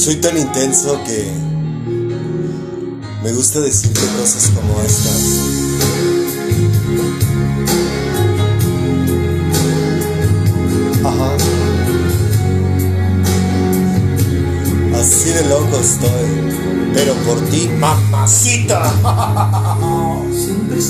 Soy tan intenso que me gusta decirte cosas como estas. Ajá. Así de loco estoy, pero por ti, mamacita. Siempre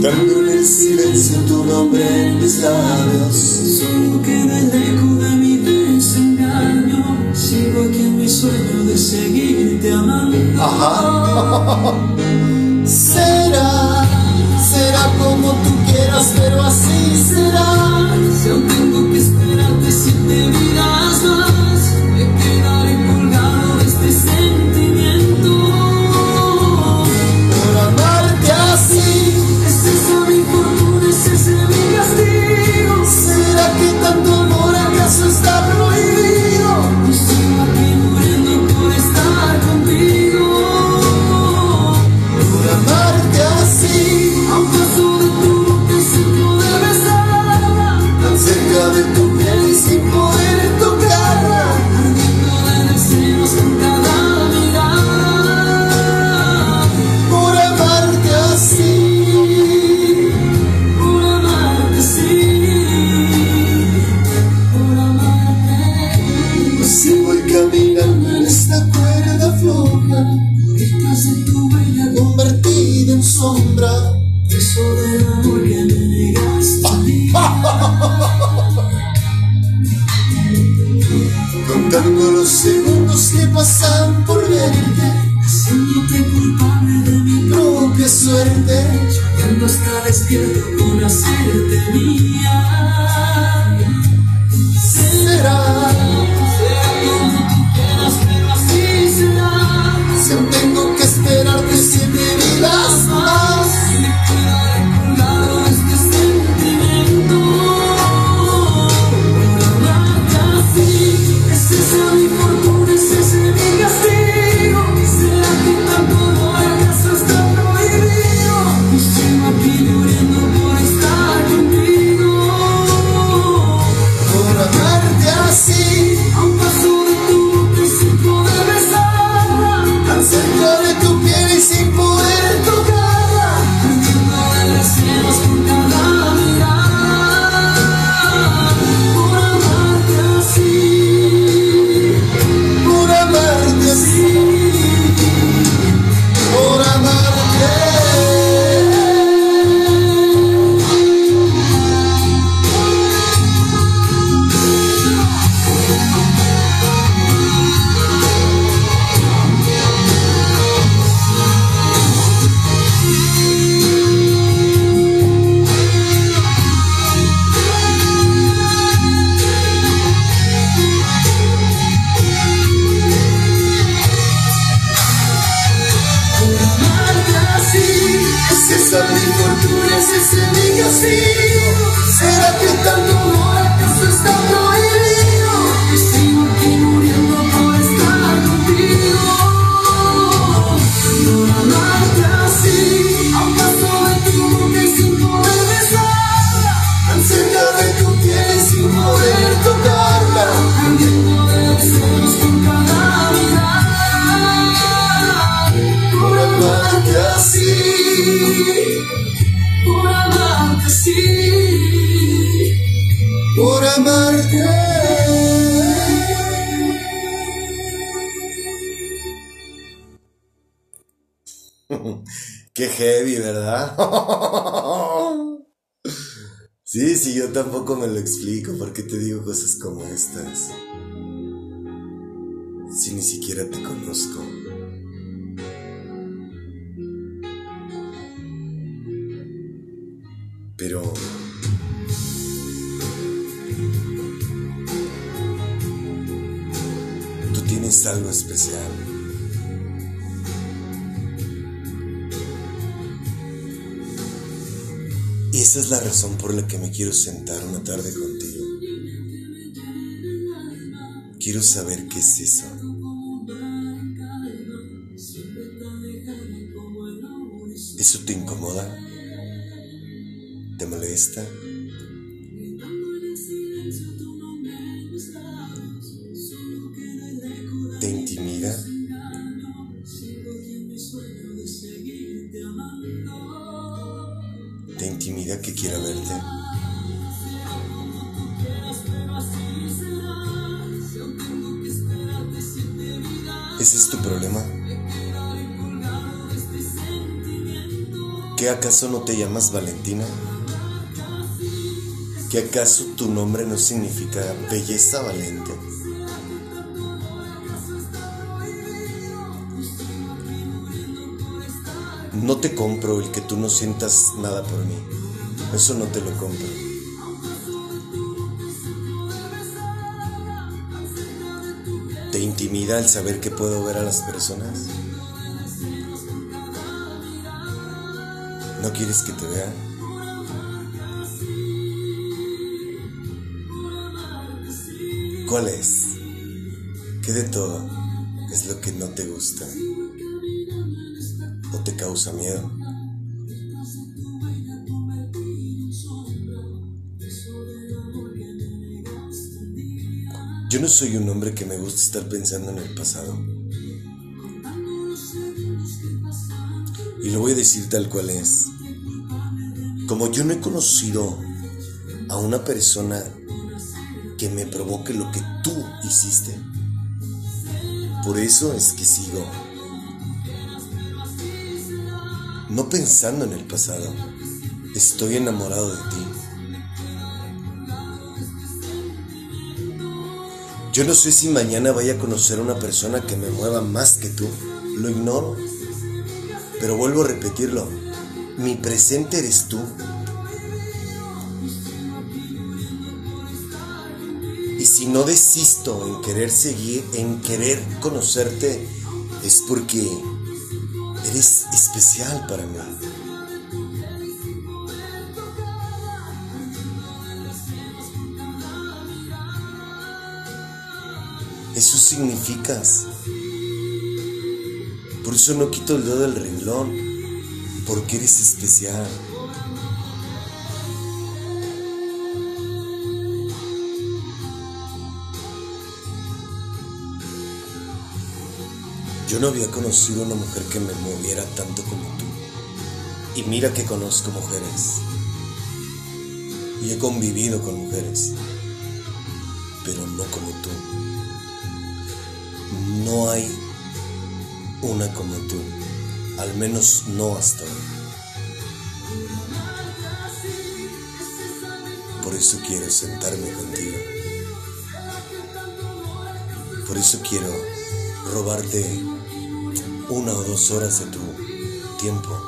Gritando en el silencio tu nombre en mis labios, solo queda el eco de mi desengaño. Sigo aquí en mi sueño de seguirte amando. Será, será como tú quieras, pero así será. Si aún tengo que esperarte siete vidas más, huella, convertida en sombra. beso del amor que me negaste. Contando los segundos que pasan por verte, Haciéndote culpable de mi propia suerte. Cuando está despierto con hacerte mía. Será Sí, sí, yo tampoco me lo explico. ¿Por qué te digo cosas como estas? Si ni siquiera te conozco. Pero... Tú tienes algo especial. Y esa es la razón por la que me quiero sentar una tarde contigo. Quiero saber qué es eso. ¿Eso te incomoda? ¿Te molesta? Acaso no te llamas Valentina? ¿Qué acaso tu nombre no significa belleza valiente? No te compro el que tú no sientas nada por mí. Eso no te lo compro. ¿Te intimida el saber que puedo ver a las personas? ¿No quieres que te vean? ¿Cuál es? ¿Qué de todo es lo que no te gusta? ¿O te causa miedo? Yo no soy un hombre que me gusta estar pensando en el pasado. Y lo voy a decir tal cual es. Como yo no he conocido a una persona que me provoque lo que tú hiciste, por eso es que sigo. No pensando en el pasado, estoy enamorado de ti. Yo no sé si mañana vaya a conocer a una persona que me mueva más que tú. Lo ignoro. Pero vuelvo a repetirlo. Mi presente eres tú. Y si no desisto en querer seguir, en querer conocerte, es porque eres especial para mí. Eso significas. Por eso no quito el dedo del renglón, porque eres especial. Yo no había conocido una mujer que me moviera tanto como tú. Y mira que conozco mujeres. Y he convivido con mujeres. Pero no como tú. No hay una como tú. Al menos no hasta hoy. Por eso quiero sentarme contigo. Por eso quiero robarte una o dos horas de tu tiempo.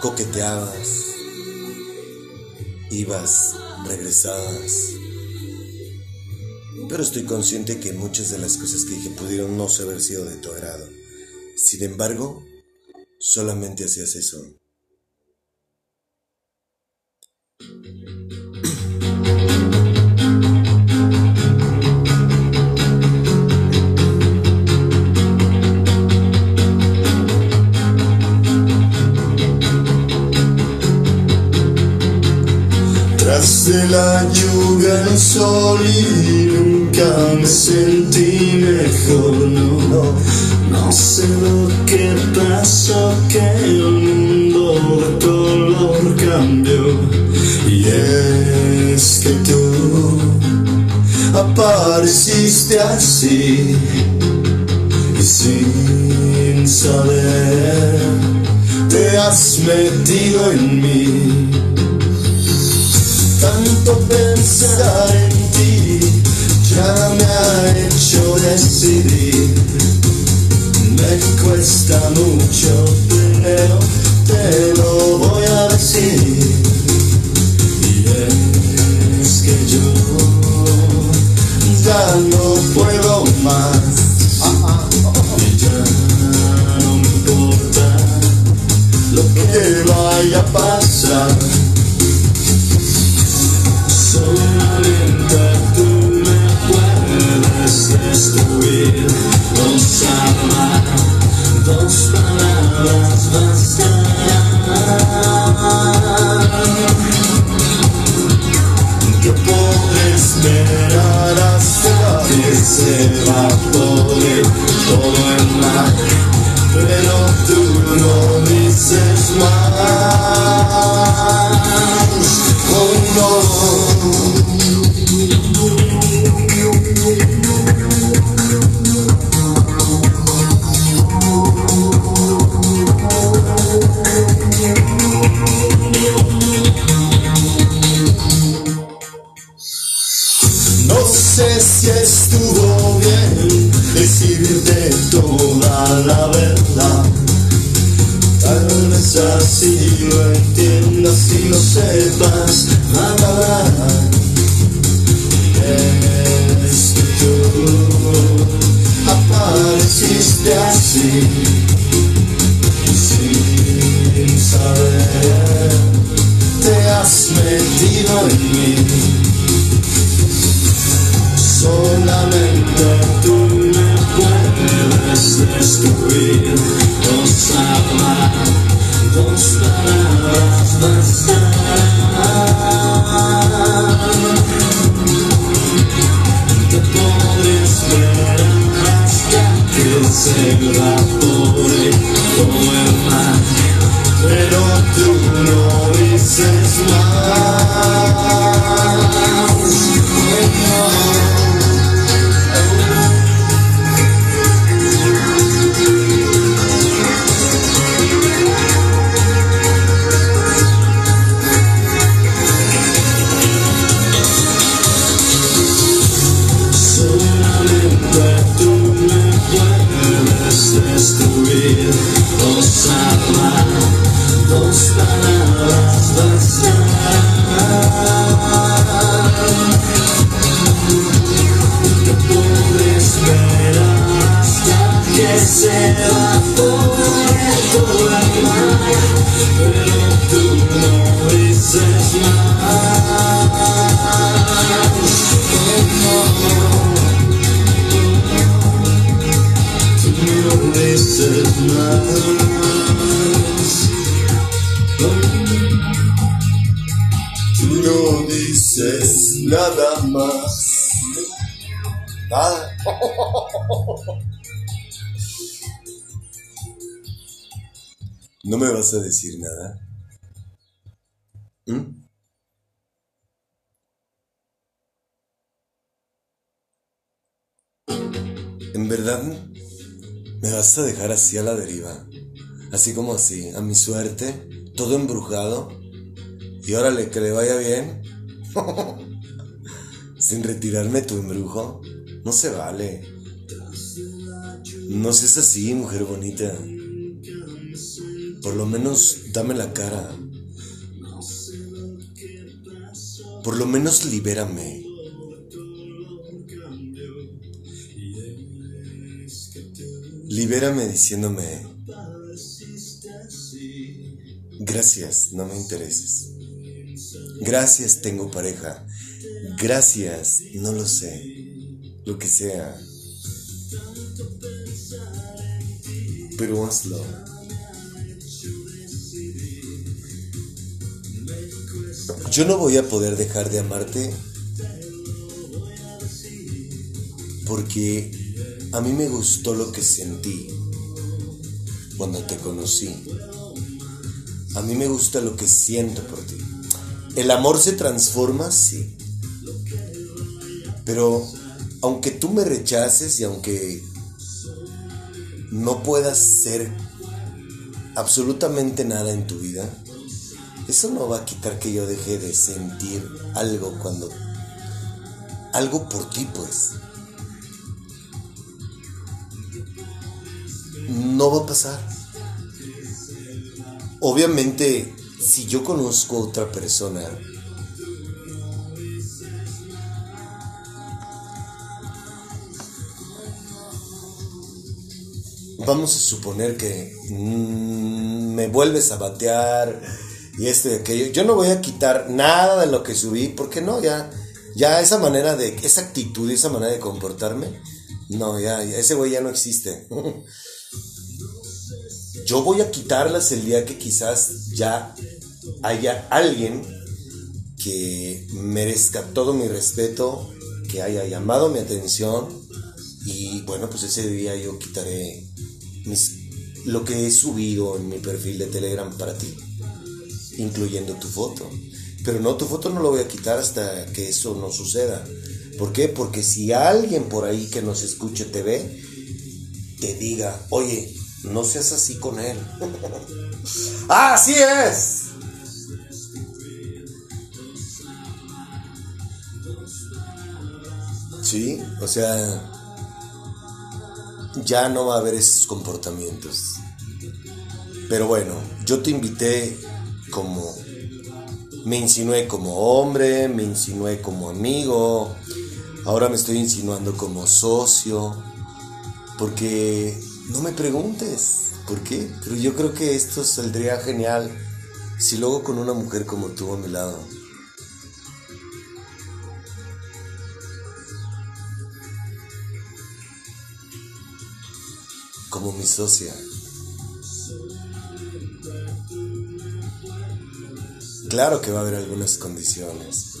Coqueteabas, ibas, regresabas. Pero estoy consciente que muchas de las cosas que dije pudieron no haber sido de tu agrado. Sin embargo, solamente hacías eso. La lluvia el sol y nunca me sentí mejor, no, no sé lo que pasó, que el mundo de color cambió. Y es que tú apareciste así y sin saber te has metido en mí tanto pensar en ti ya me ha hecho que se ¿No me vas a decir nada? ¿Mm? ¿En verdad me vas a dejar así a la deriva? Así como así, a mi suerte, todo embrujado. Y órale, que le vaya bien. Sin retirarme tu embrujo. No se vale. No seas así, mujer bonita. Por lo menos dame la cara. Por lo menos libérame. Libérame diciéndome, gracias, no me intereses. Gracias, tengo pareja. Gracias, no lo sé. Lo que sea. Pero hazlo. Yo no voy a poder dejar de amarte porque a mí me gustó lo que sentí cuando te conocí. A mí me gusta lo que siento por ti. El amor se transforma, sí. Pero aunque tú me rechaces y aunque no puedas ser absolutamente nada en tu vida, eso no va a quitar que yo deje de sentir algo cuando... Algo por ti, pues. No va a pasar. Obviamente, si yo conozco a otra persona vamos a suponer que mm, me vuelves a batear y esto y aquello. Yo no voy a quitar nada de lo que subí, porque no, ya, ya esa manera de, esa actitud y esa manera de comportarme, no, ya ese güey ya no existe. Yo voy a quitarlas el día que quizás ya haya alguien que merezca todo mi respeto, que haya llamado mi atención y bueno, pues ese día yo quitaré mis, lo que he subido en mi perfil de Telegram para ti, incluyendo tu foto. Pero no, tu foto no lo voy a quitar hasta que eso no suceda. ¿Por qué? Porque si alguien por ahí que nos escuche te ve, te diga, oye, no seas así con él. ¡Así es! Sí, o sea, ya no va a haber esos comportamientos. Pero bueno, yo te invité como, me insinué como hombre, me insinué como amigo, ahora me estoy insinuando como socio, porque no me preguntes por qué, pero yo creo que esto saldría genial si luego con una mujer como tú a mi lado. Como mi socia. Claro que va a haber algunas condiciones.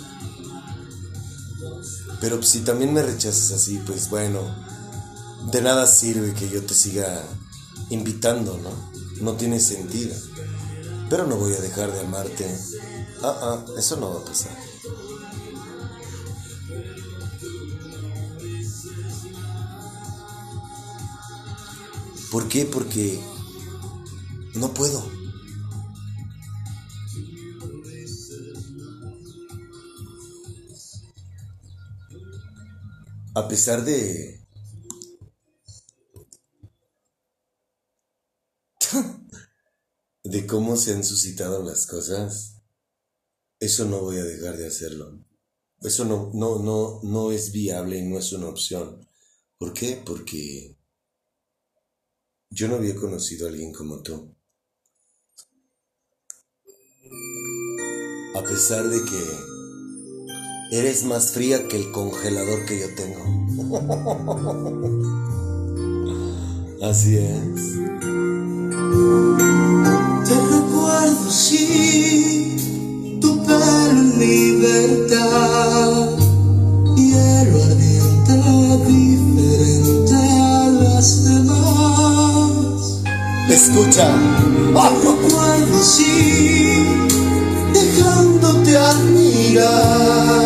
Pero si también me rechazas así, pues bueno, de nada sirve que yo te siga invitando, ¿no? No tiene sentido. Pero no voy a dejar de amarte. Ah, ah, eso no va a pasar. ¿Por qué? Porque no puedo. A pesar de de cómo se han suscitado las cosas, eso no voy a dejar de hacerlo. Eso no, no, no, no es viable y no es una opción. ¿Por qué? Porque yo no había conocido a alguien como tú. A pesar de que eres más fría que el congelador que yo tengo. Así es. Te recuerdo, sí, tu pelo libertad, Escucha. Recuerdo, sí, dejándote admirar,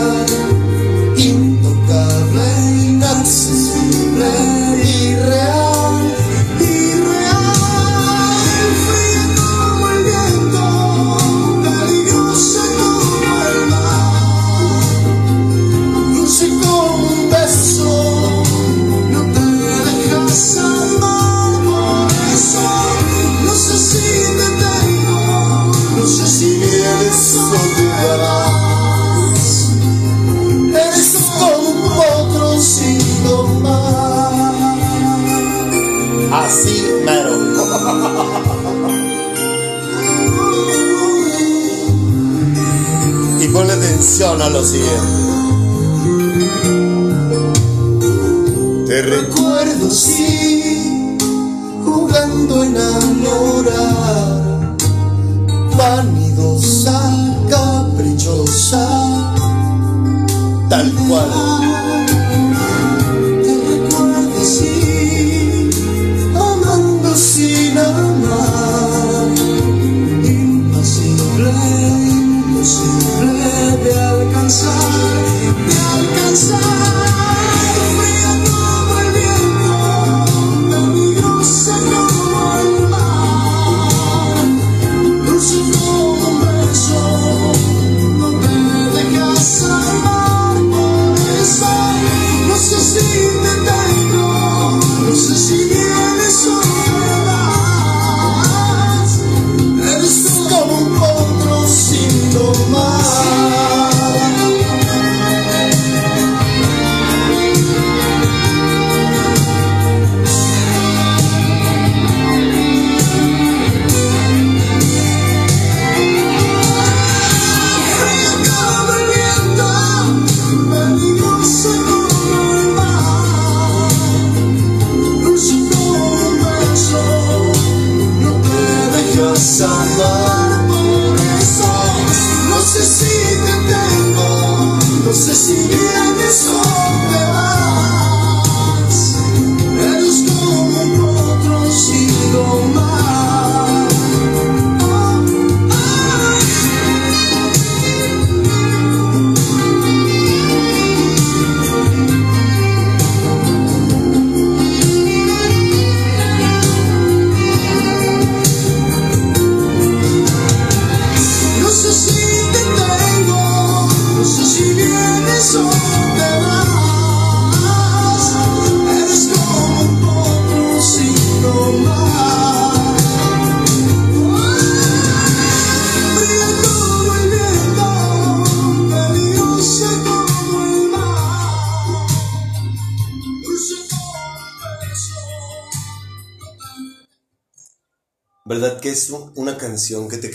lo siguiente.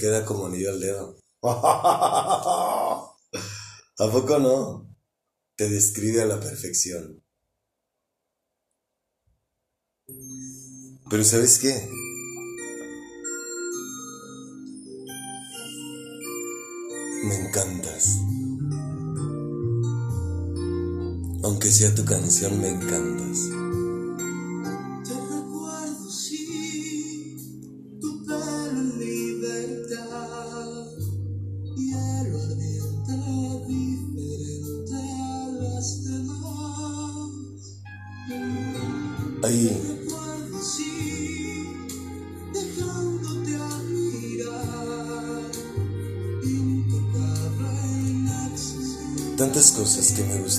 Queda como anillo al dedo? ¿A poco no? Te describe a la perfección. Pero ¿sabes qué? Me encantas. Aunque sea tu canción, me encantas.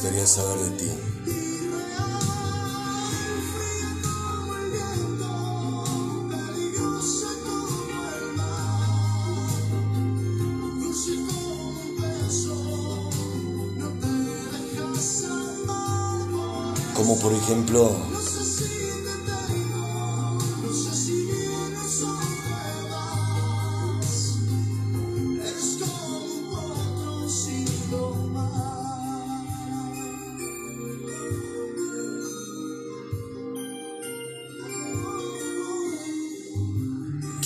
Gustaría saber de ti.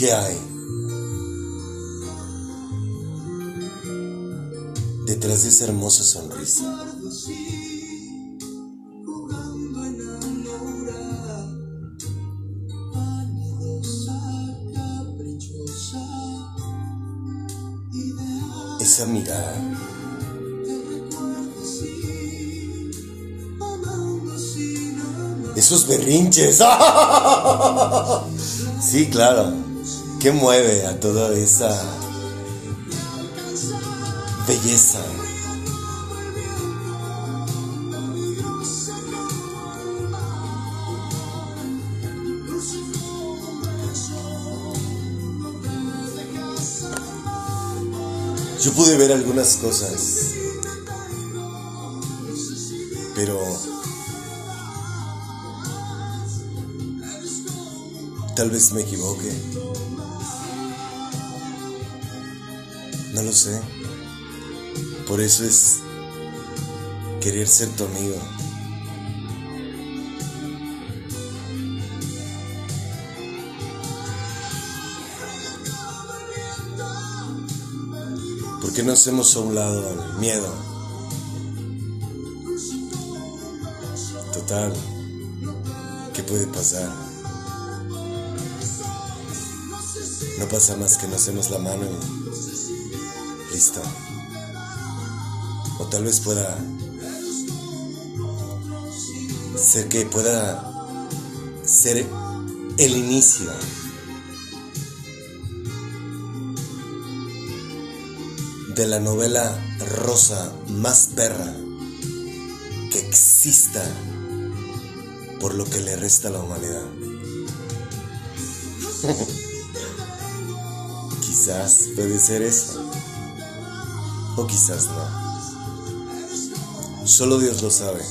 ¿Qué hay? Detrás de esa hermosa sonrisa. Esa mirada. Esos berrinches. Sí, claro. ¿Qué mueve a toda esa belleza? Yo pude ver algunas cosas, pero tal vez me equivoque. No lo sé. Por eso es querer ser tu amigo. ¿Por qué no hacemos a un lado el miedo? Total, ¿qué puede pasar? No pasa más que nos hacemos la mano O tal vez pueda ser que pueda ser el inicio de la novela rosa más perra que exista por lo que le resta a la humanidad. quizás puede ser eso. O quizás no. Solo Dios lo sabe.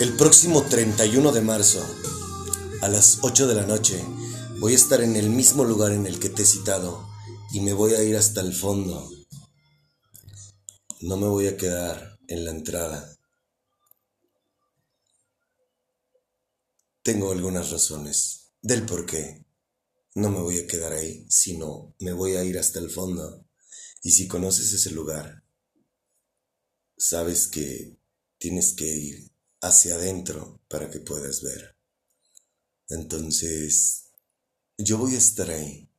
El próximo 31 de marzo, a las 8 de la noche, voy a estar en el mismo lugar en el que te he citado y me voy a ir hasta el fondo. No me voy a quedar en la entrada. Tengo algunas razones del por qué no me voy a quedar ahí, sino me voy a ir hasta el fondo. Y si conoces ese lugar, sabes que tienes que ir hacia adentro para que puedas ver. Entonces, yo voy a estar ahí.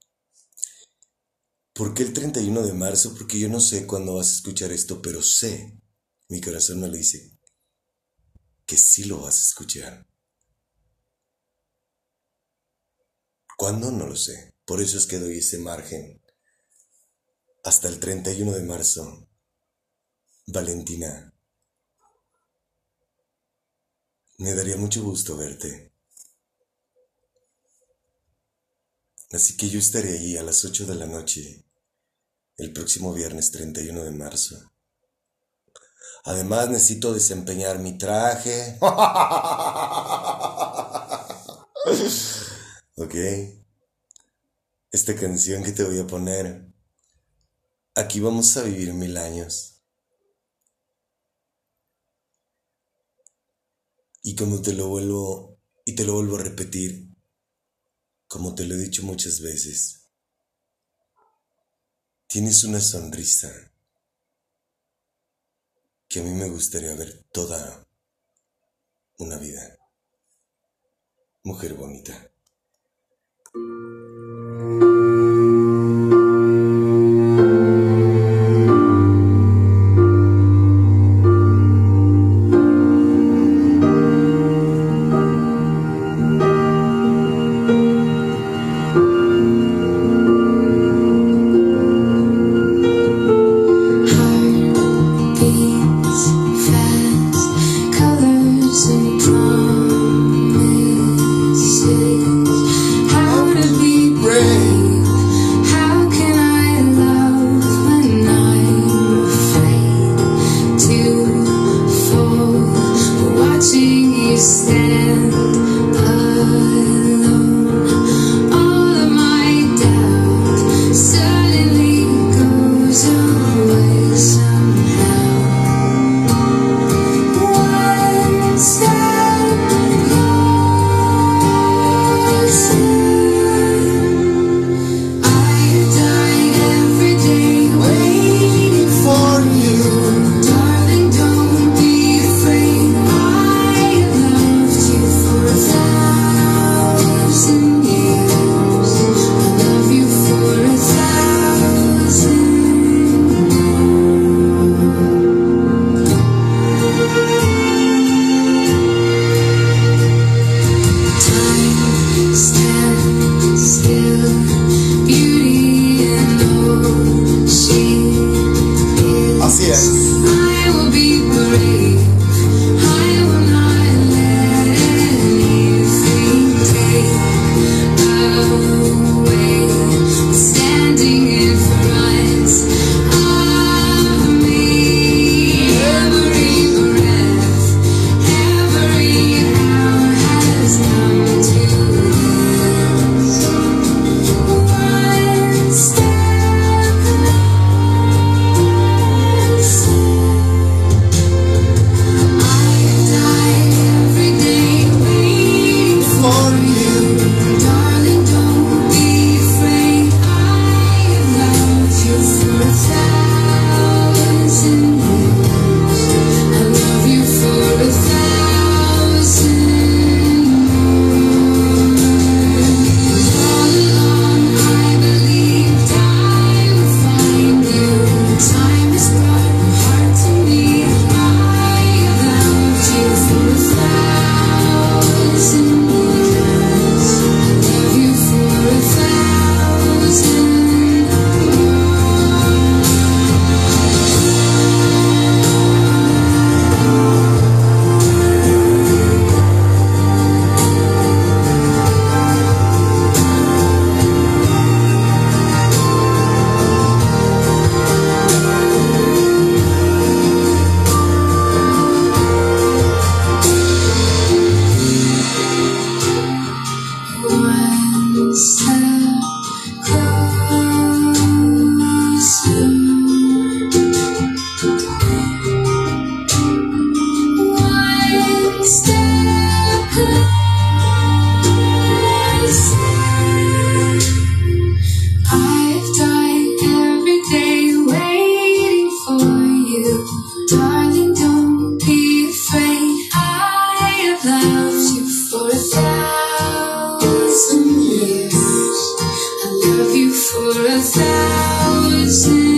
¿Por qué el 31 de marzo? Porque yo no sé cuándo vas a escuchar esto, pero sé, mi corazón me lo dice, que sí lo vas a escuchar. ¿Cuándo? No lo sé. Por eso es que doy ese margen. Hasta el 31 de marzo. Valentina. Me daría mucho gusto verte. Así que yo estaré allí a las 8 de la noche, el próximo viernes 31 de marzo. Además necesito desempeñar mi traje. ok. Esta canción que te voy a poner. Aquí vamos a vivir mil años. Y como te lo vuelvo, y te lo vuelvo a repetir, como te lo he dicho muchas veces, tienes una sonrisa que a mí me gustaría ver toda una vida. Mujer bonita. thank you for a thousand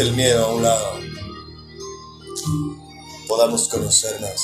el miedo a un lado, podamos conocernos